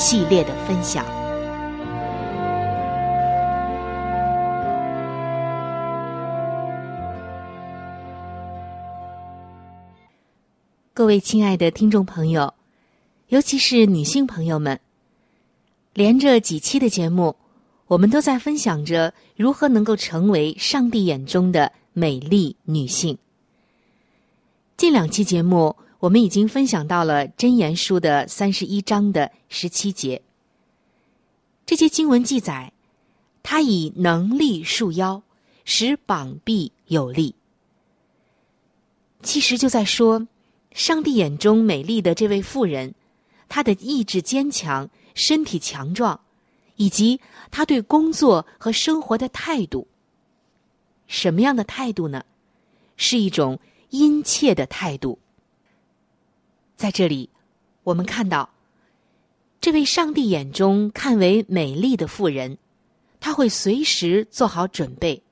系列的分享。各位亲爱的听众朋友，尤其是女性朋友们，连着几期的节目，我们都在分享着如何能够成为上帝眼中的美丽女性。近两期节目。我们已经分享到了《真言书》的三十一章的十七节。这些经文记载，他以能力束腰，使膀臂有力。其实就在说，上帝眼中美丽的这位妇人，她的意志坚强，身体强壮，以及她对工作和生活的态度。什么样的态度呢？是一种殷切的态度。在这里，我们看到，这位上帝眼中看为美丽的妇人，她会随时做好准备，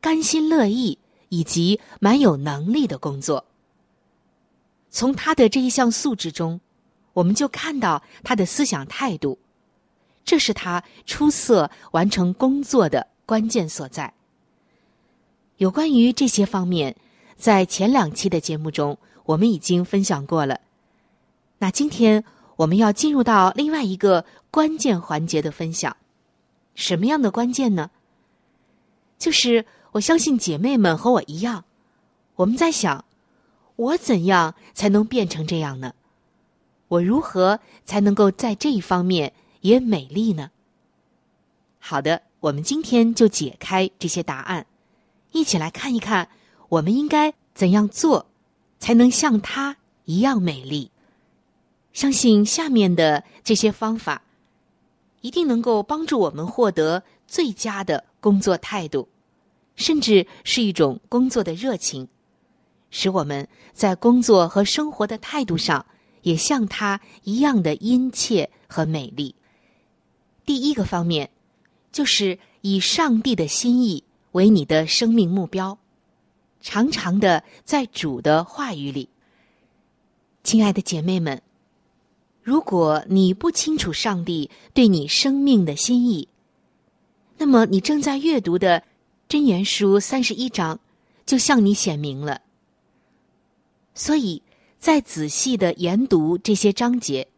甘心乐意以及蛮有能力的工作。从她的这一项素质中，我们就看到她的思想态度，这是她出色完成工作的关键所在。有关于这些方面，在前两期的节目中，我们已经分享过了。那今天我们要进入到另外一个关键环节的分享，什么样的关键呢？就是我相信姐妹们和我一样，我们在想，我怎样才能变成这样呢？我如何才能够在这一方面也美丽呢？好的，我们今天就解开这些答案，一起来看一看，我们应该怎样做，才能像她一样美丽。相信下面的这些方法，一定能够帮助我们获得最佳的工作态度，甚至是一种工作的热情，使我们在工作和生活的态度上也像他一样的殷切和美丽。第一个方面，就是以上帝的心意为你的生命目标，常常的在主的话语里。亲爱的姐妹们，如果你不清楚上帝对你生命的心意，那么你正在阅读的箴言书三十一章就向你显明了。所以再仔细的研读这些章节，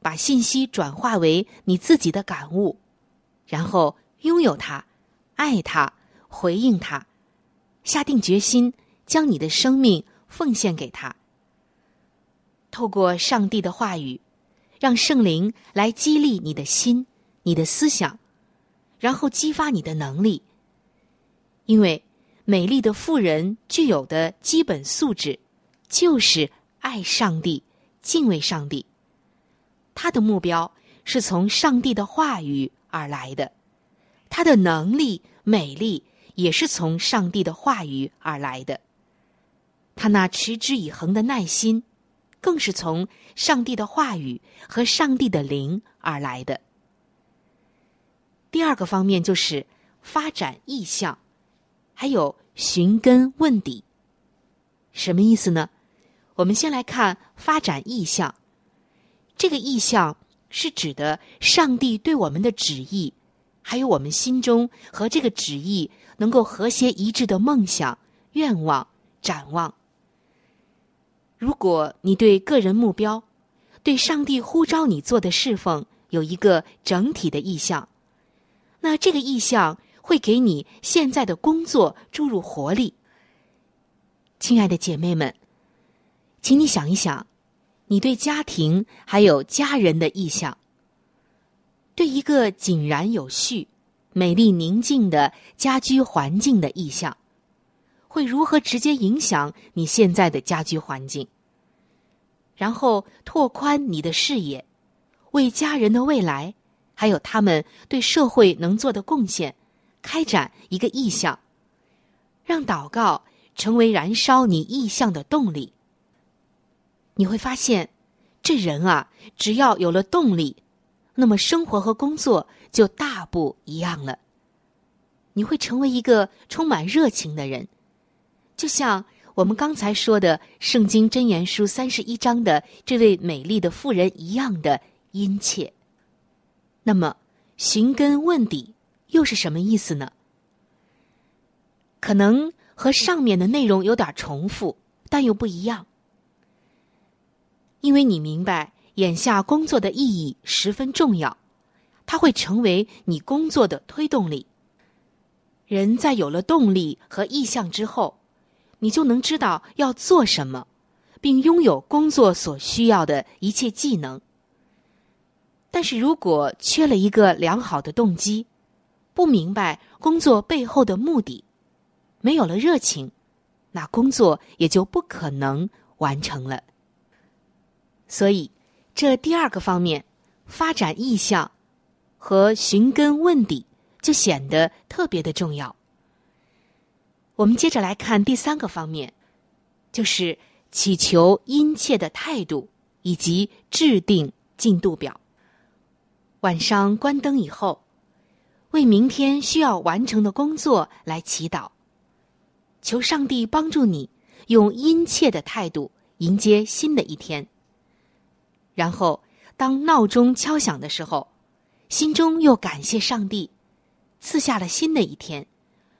把信息转化为你自己的感悟，然后拥有它，爱它。回应它，下定决心将你的生命奉献给他。透过上帝的话语，让圣灵来激励你的心、你的思想，然后激发你的能力。因为美丽的妇人具有的基本素质，就是爱上帝、敬畏上帝。她的目标是从上帝的话语而来的，她的能力、美丽。也是从上帝的话语而来的，他那持之以恒的耐心，更是从上帝的话语和上帝的灵而来的。第二个方面就是发展意向，还有寻根问底。什么意思呢？我们先来看发展意向，这个意向是指的上帝对我们的旨意，还有我们心中和这个旨意。能够和谐一致的梦想、愿望、展望。如果你对个人目标、对上帝呼召你做的侍奉有一个整体的意向，那这个意向会给你现在的工作注入活力。亲爱的姐妹们，请你想一想，你对家庭还有家人的意向，对一个井然有序。美丽宁静的家居环境的意向，会如何直接影响你现在的家居环境？然后拓宽你的视野，为家人的未来，还有他们对社会能做的贡献，开展一个意向，让祷告成为燃烧你意向的动力。你会发现，这人啊，只要有了动力，那么生活和工作。就大不一样了。你会成为一个充满热情的人，就像我们刚才说的《圣经真言书》三十一章的这位美丽的妇人一样的殷切。那么，寻根问底又是什么意思呢？可能和上面的内容有点重复，但又不一样，因为你明白眼下工作的意义十分重要。它会成为你工作的推动力。人在有了动力和意向之后，你就能知道要做什么，并拥有工作所需要的一切技能。但是如果缺了一个良好的动机，不明白工作背后的目的，没有了热情，那工作也就不可能完成了。所以，这第二个方面，发展意向。和寻根问底就显得特别的重要。我们接着来看第三个方面，就是祈求殷切的态度以及制定进度表。晚上关灯以后，为明天需要完成的工作来祈祷，求上帝帮助你用殷切的态度迎接新的一天。然后，当闹钟敲响的时候。心中又感谢上帝，赐下了新的一天，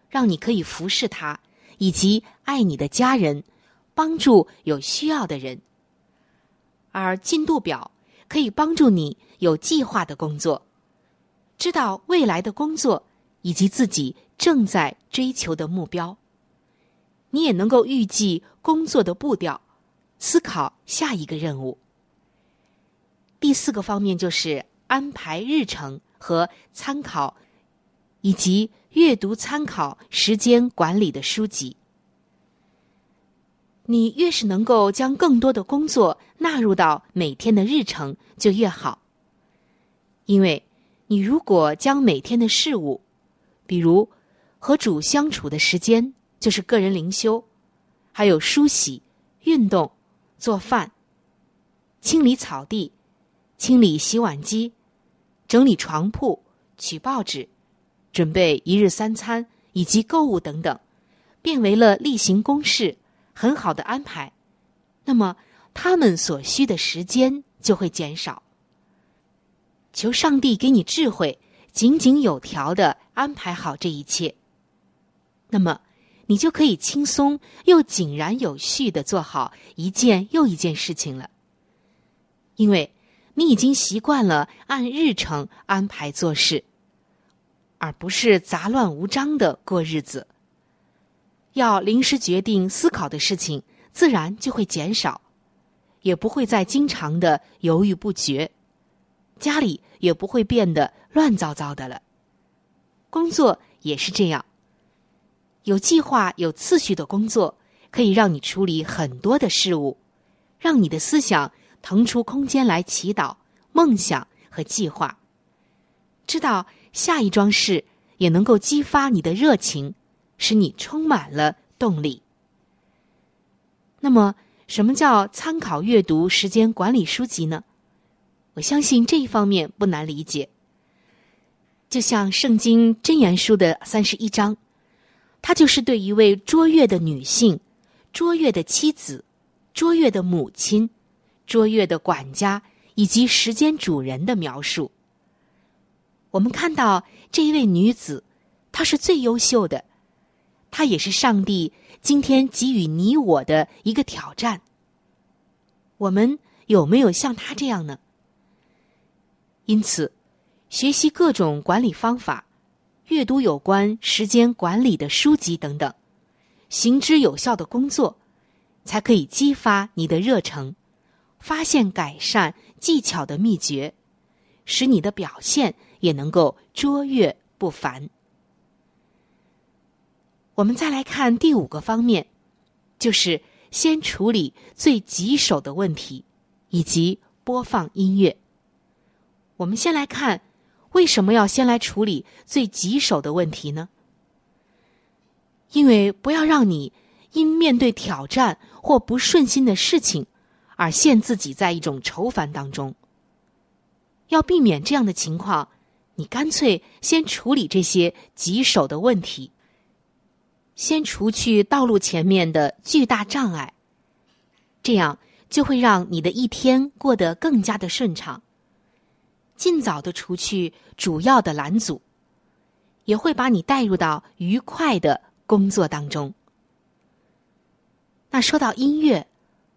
让你可以服侍他，以及爱你的家人，帮助有需要的人。而进度表可以帮助你有计划的工作，知道未来的工作以及自己正在追求的目标。你也能够预计工作的步调，思考下一个任务。第四个方面就是。安排日程和参考，以及阅读参考时间管理的书籍。你越是能够将更多的工作纳入到每天的日程，就越好。因为，你如果将每天的事物，比如和主相处的时间，就是个人灵修，还有梳洗、运动、做饭、清理草地、清理洗碗机。整理床铺、取报纸、准备一日三餐以及购物等等，变为了例行公事，很好的安排，那么他们所需的时间就会减少。求上帝给你智慧，井井有条的安排好这一切，那么你就可以轻松又井然有序的做好一件又一件事情了，因为你已经习惯了按日程安排做事。而不是杂乱无章的过日子。要临时决定思考的事情，自然就会减少，也不会再经常的犹豫不决，家里也不会变得乱糟糟的了。工作也是这样，有计划、有次序的工作，可以让你处理很多的事物，让你的思想腾出空间来祈祷、梦想和计划，知道。下一桩事也能够激发你的热情，使你充满了动力。那么，什么叫参考阅读时间管理书籍呢？我相信这一方面不难理解。就像《圣经箴言书》的三十一章，它就是对一位卓越的女性、卓越的妻子、卓越的母亲、卓越的管家以及时间主人的描述。我们看到这一位女子，她是最优秀的，她也是上帝今天给予你我的一个挑战。我们有没有像她这样呢？因此，学习各种管理方法，阅读有关时间管理的书籍等等，行之有效的工作，才可以激发你的热诚，发现改善技巧的秘诀，使你的表现。也能够卓越不凡。我们再来看第五个方面，就是先处理最棘手的问题，以及播放音乐。我们先来看，为什么要先来处理最棘手的问题呢？因为不要让你因面对挑战或不顺心的事情，而陷自己在一种愁烦当中。要避免这样的情况。你干脆先处理这些棘手的问题，先除去道路前面的巨大障碍，这样就会让你的一天过得更加的顺畅。尽早的除去主要的拦阻，也会把你带入到愉快的工作当中。那说到音乐，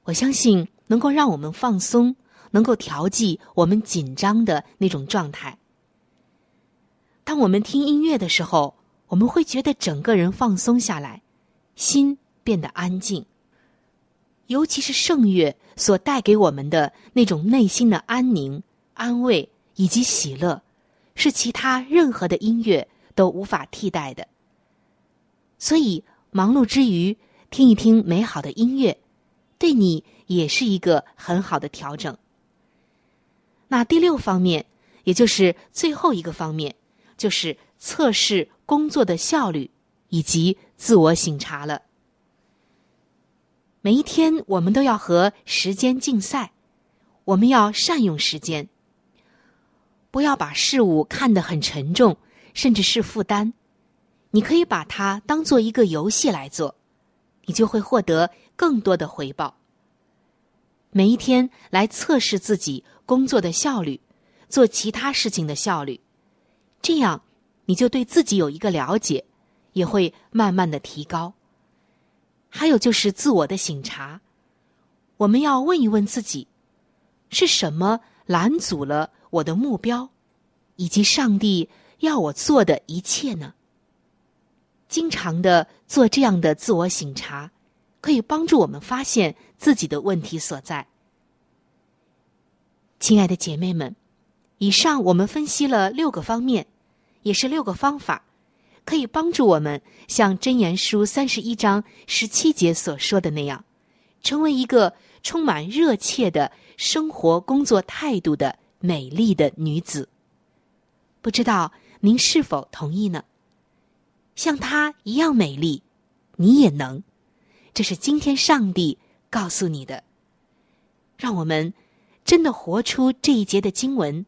我相信能够让我们放松，能够调剂我们紧张的那种状态。当我们听音乐的时候，我们会觉得整个人放松下来，心变得安静。尤其是圣乐所带给我们的那种内心的安宁、安慰以及喜乐，是其他任何的音乐都无法替代的。所以，忙碌之余听一听美好的音乐，对你也是一个很好的调整。那第六方面，也就是最后一个方面。就是测试工作的效率以及自我省察了。每一天，我们都要和时间竞赛，我们要善用时间，不要把事物看得很沉重，甚至是负担。你可以把它当做一个游戏来做，你就会获得更多的回报。每一天来测试自己工作的效率，做其他事情的效率。这样，你就对自己有一个了解，也会慢慢的提高。还有就是自我的省察，我们要问一问自己，是什么拦阻了我的目标，以及上帝要我做的一切呢？经常的做这样的自我省察，可以帮助我们发现自己的问题所在。亲爱的姐妹们。以上我们分析了六个方面，也是六个方法，可以帮助我们像《真言书》三十一章十七节所说的那样，成为一个充满热切的生活工作态度的美丽的女子。不知道您是否同意呢？像她一样美丽，你也能。这是今天上帝告诉你的。让我们真的活出这一节的经文。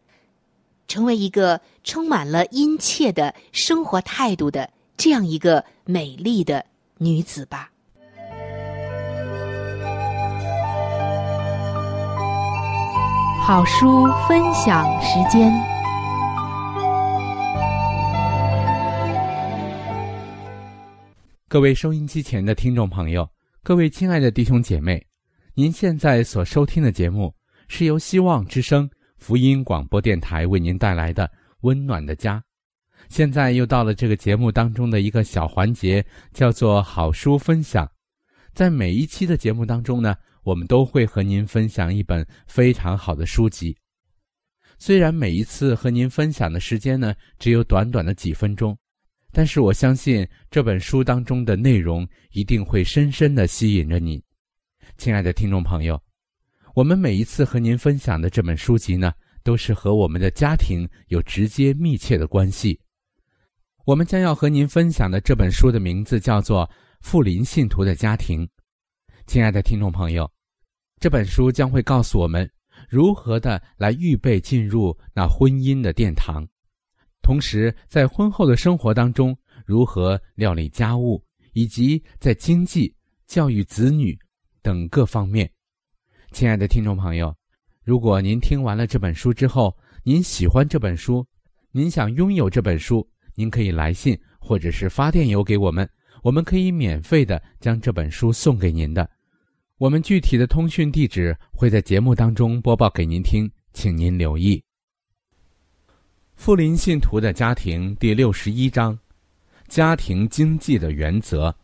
成为一个充满了殷切的生活态度的这样一个美丽的女子吧。好书分享时间。各位收音机前的听众朋友，各位亲爱的弟兄姐妹，您现在所收听的节目是由希望之声福音广播电台为您带来的《温暖的家》。现在又到了这个节目当中的一个小环节，叫做好书分享。在每一期的节目当中呢。我们都会和您分享一本非常好的书籍，虽然每一次和您分享的时间呢只有短短的几分钟，但是我相信这本书当中的内容一定会深深的吸引着你，亲爱的听众朋友。我们每一次和您分享的这本书籍呢，都是和我们的家庭有直接密切的关系。我们将要和您分享的这本书的名字叫做《富林信徒的家庭》。亲爱的听众朋友，这本书将会告诉我们如何的来预备进入那婚姻的殿堂，同时在婚后的生活当中如何料理家务，以及在经济、教育子女等各方面。亲爱的听众朋友，如果您听完了这本书之后，您喜欢这本书，您想拥有这本书，您可以来信或者是发电邮给我们。我们可以免费的将这本书送给您的，我们具体的通讯地址会在节目当中播报给您听，请您留意。富林信徒的家庭第六十一章：家庭经济的原则。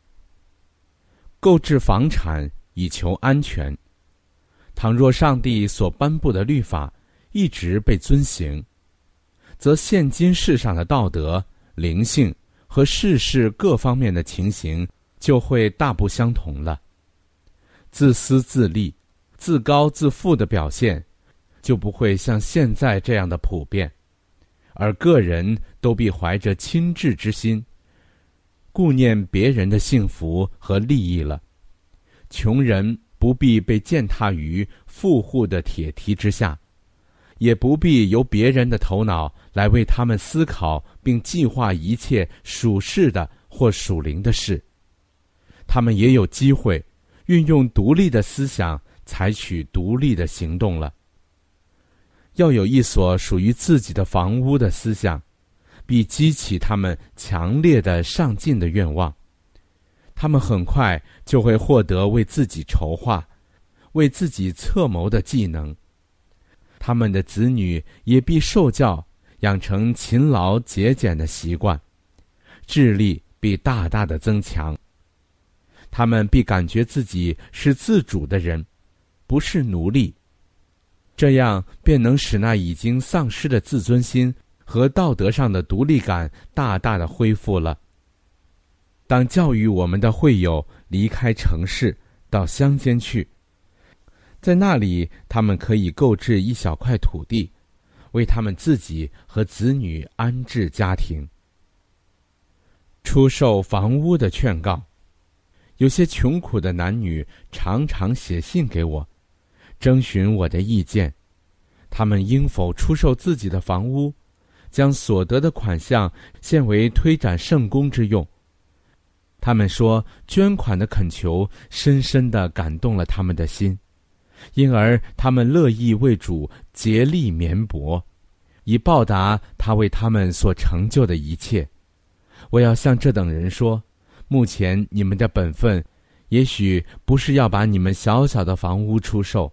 购置房产以求安全。倘若上帝所颁布的律法一直被遵行，则现今世上的道德灵性。和世事各方面的情形就会大不相同了。自私自利、自高自负的表现，就不会像现在这样的普遍，而个人都必怀着亲智之心，顾念别人的幸福和利益了。穷人不必被践踏于富户的铁蹄之下。也不必由别人的头脑来为他们思考并计划一切属世的或属灵的事。他们也有机会运用独立的思想，采取独立的行动了。要有一所属于自己的房屋的思想，必激起他们强烈的上进的愿望。他们很快就会获得为自己筹划、为自己策谋的技能。他们的子女也必受教，养成勤劳节俭的习惯，智力必大大的增强。他们必感觉自己是自主的人，不是奴隶。这样便能使那已经丧失的自尊心和道德上的独立感大大的恢复了。当教育我们的会友离开城市到乡间去。在那里，他们可以购置一小块土地，为他们自己和子女安置家庭。出售房屋的劝告，有些穷苦的男女常常写信给我，征询我的意见。他们应否出售自己的房屋，将所得的款项献为推展圣功之用？他们说，捐款的恳求深深的感动了他们的心。因而，他们乐意为主竭力绵薄，以报答他为他们所成就的一切。我要向这等人说：目前你们的本分，也许不是要把你们小小的房屋出售，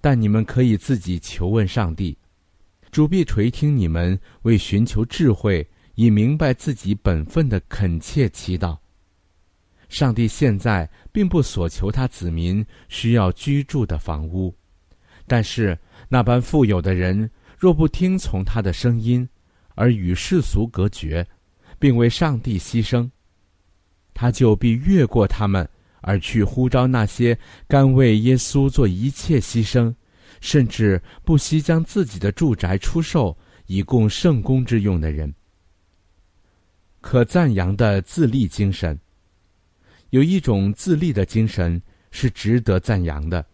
但你们可以自己求问上帝，主必垂听你们为寻求智慧以明白自己本分的恳切祈祷。上帝现在并不所求他子民需要居住的房屋，但是那般富有的人若不听从他的声音，而与世俗隔绝，并为上帝牺牲，他就必越过他们而去呼召那些甘为耶稣做一切牺牲，甚至不惜将自己的住宅出售以供圣公之用的人。可赞扬的自立精神。有一种自立的精神是值得赞扬的。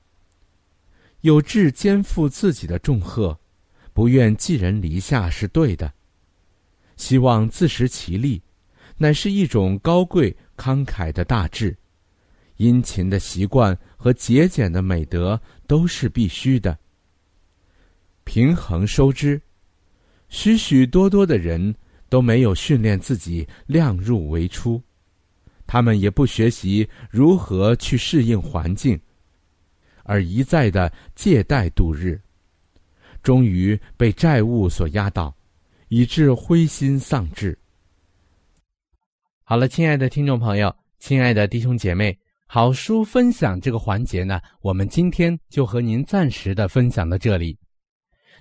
有志肩负自己的重荷，不愿寄人篱下是对的。希望自食其力，乃是一种高贵慷慨的大志。殷勤的习惯和节俭的美德都是必须的。平衡收支，许许多多的人都没有训练自己量入为出，他们也不学习如何去适应环境，而一再的借贷度日，终于被债务所压倒，以致灰心丧志。好了，亲爱的听众朋友，亲爱的弟兄姐妹。好书分享这个环节呢，我们今天就和您暂时的分享到这里。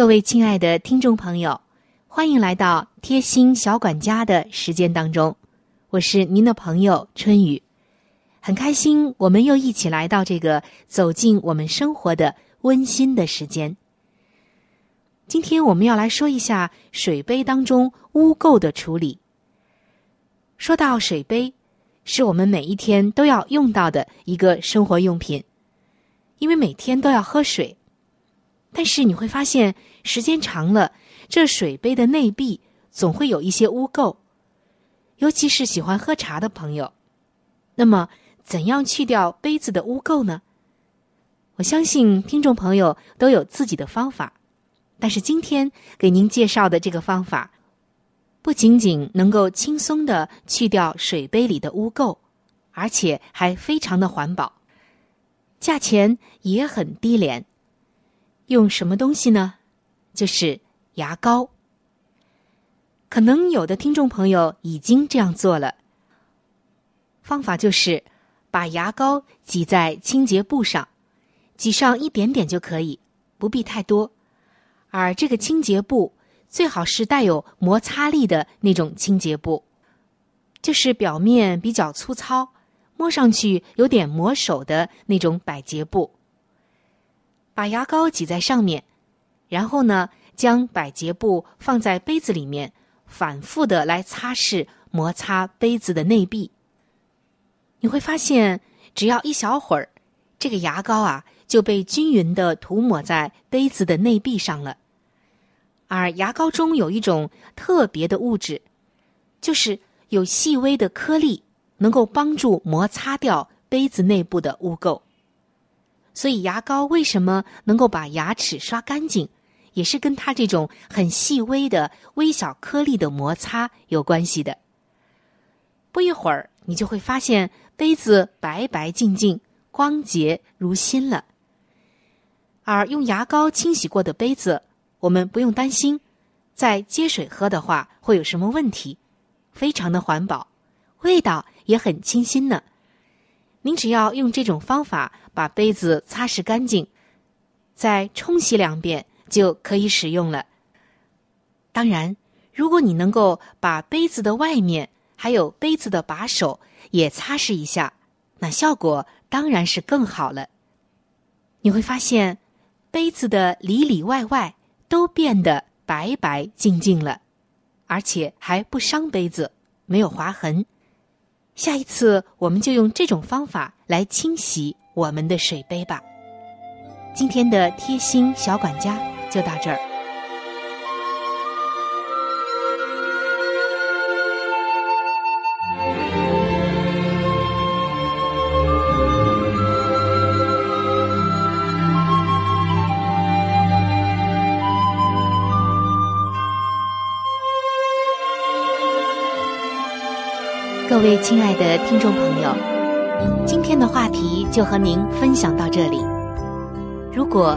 各位亲爱的听众朋友，欢迎来到贴心小管家的时间当中，我是您的朋友春雨，很开心我们又一起来到这个走进我们生活的温馨的时间。今天我们要来说一下水杯当中污垢的处理。说到水杯，是我们每一天都要用到的一个生活用品，因为每天都要喝水。但是你会发现，时间长了，这水杯的内壁总会有一些污垢，尤其是喜欢喝茶的朋友。那么，怎样去掉杯子的污垢呢？我相信听众朋友都有自己的方法，但是今天给您介绍的这个方法。不仅仅能够轻松的去掉水杯里的污垢，而且还非常的环保，价钱也很低廉。用什么东西呢？就是牙膏。可能有的听众朋友已经这样做了。方法就是把牙膏挤在清洁布上，挤上一点点就可以，不必太多。而这个清洁布。最好是带有摩擦力的那种清洁布，就是表面比较粗糙、摸上去有点磨手的那种百洁布。把牙膏挤在上面，然后呢，将百洁布放在杯子里面，反复的来擦拭、摩擦杯子的内壁。你会发现，只要一小会儿，这个牙膏啊就被均匀的涂抹在杯子的内壁上了。而牙膏中有一种特别的物质，就是有细微的颗粒，能够帮助摩擦掉杯子内部的污垢。所以牙膏为什么能够把牙齿刷干净，也是跟它这种很细微的微小颗粒的摩擦有关系的。不一会儿，你就会发现杯子白白净净、光洁如新了。而用牙膏清洗过的杯子。我们不用担心，在接水喝的话会有什么问题，非常的环保，味道也很清新呢。您只要用这种方法把杯子擦拭干净，再冲洗两遍就可以使用了。当然，如果你能够把杯子的外面还有杯子的把手也擦拭一下，那效果当然是更好了。你会发现，杯子的里里外外。都变得白白净净了，而且还不伤杯子，没有划痕。下一次我们就用这种方法来清洗我们的水杯吧。今天的贴心小管家就到这儿。各位亲爱的听众朋友今天的话题就和您分享到这里。如果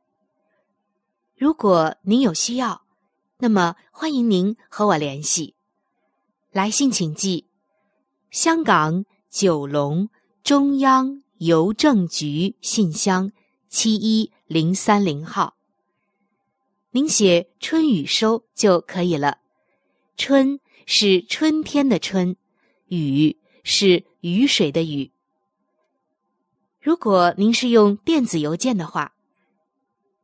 如果您有需要，那么欢迎您和我联系。来信请寄：香港九龙中央邮政局信箱七一零三零号。您写“春雨收”就可以了。春。是春天的春，雨是雨水的雨。如果您是用电子邮件的话，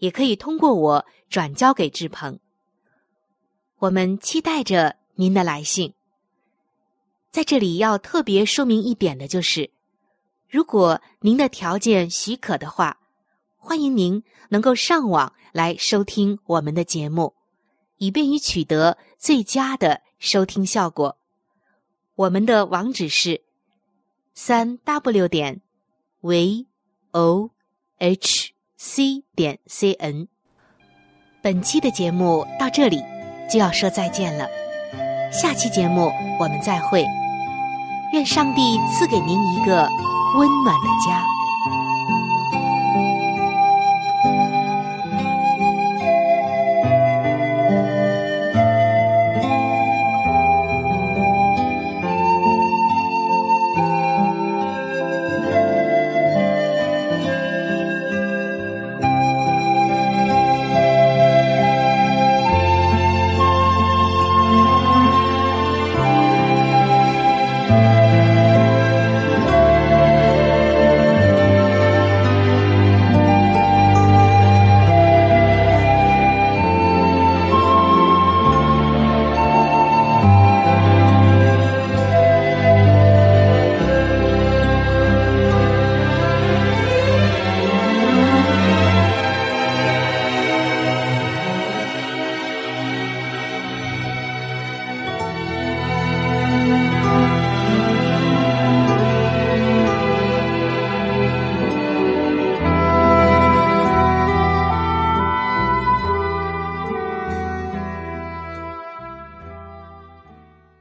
也可以通过我转交给志鹏。我们期待着您的来信。在这里要特别说明一点的就是，如果您的条件许可的话，欢迎您能够上网来收听我们的节目，以便于取得最佳的收听效果。我们的网址是三 w 点 v o h c 点 c n。本期的节目到这里就要说再见了，下期节目我们再会。愿上帝赐给您一个温暖的家。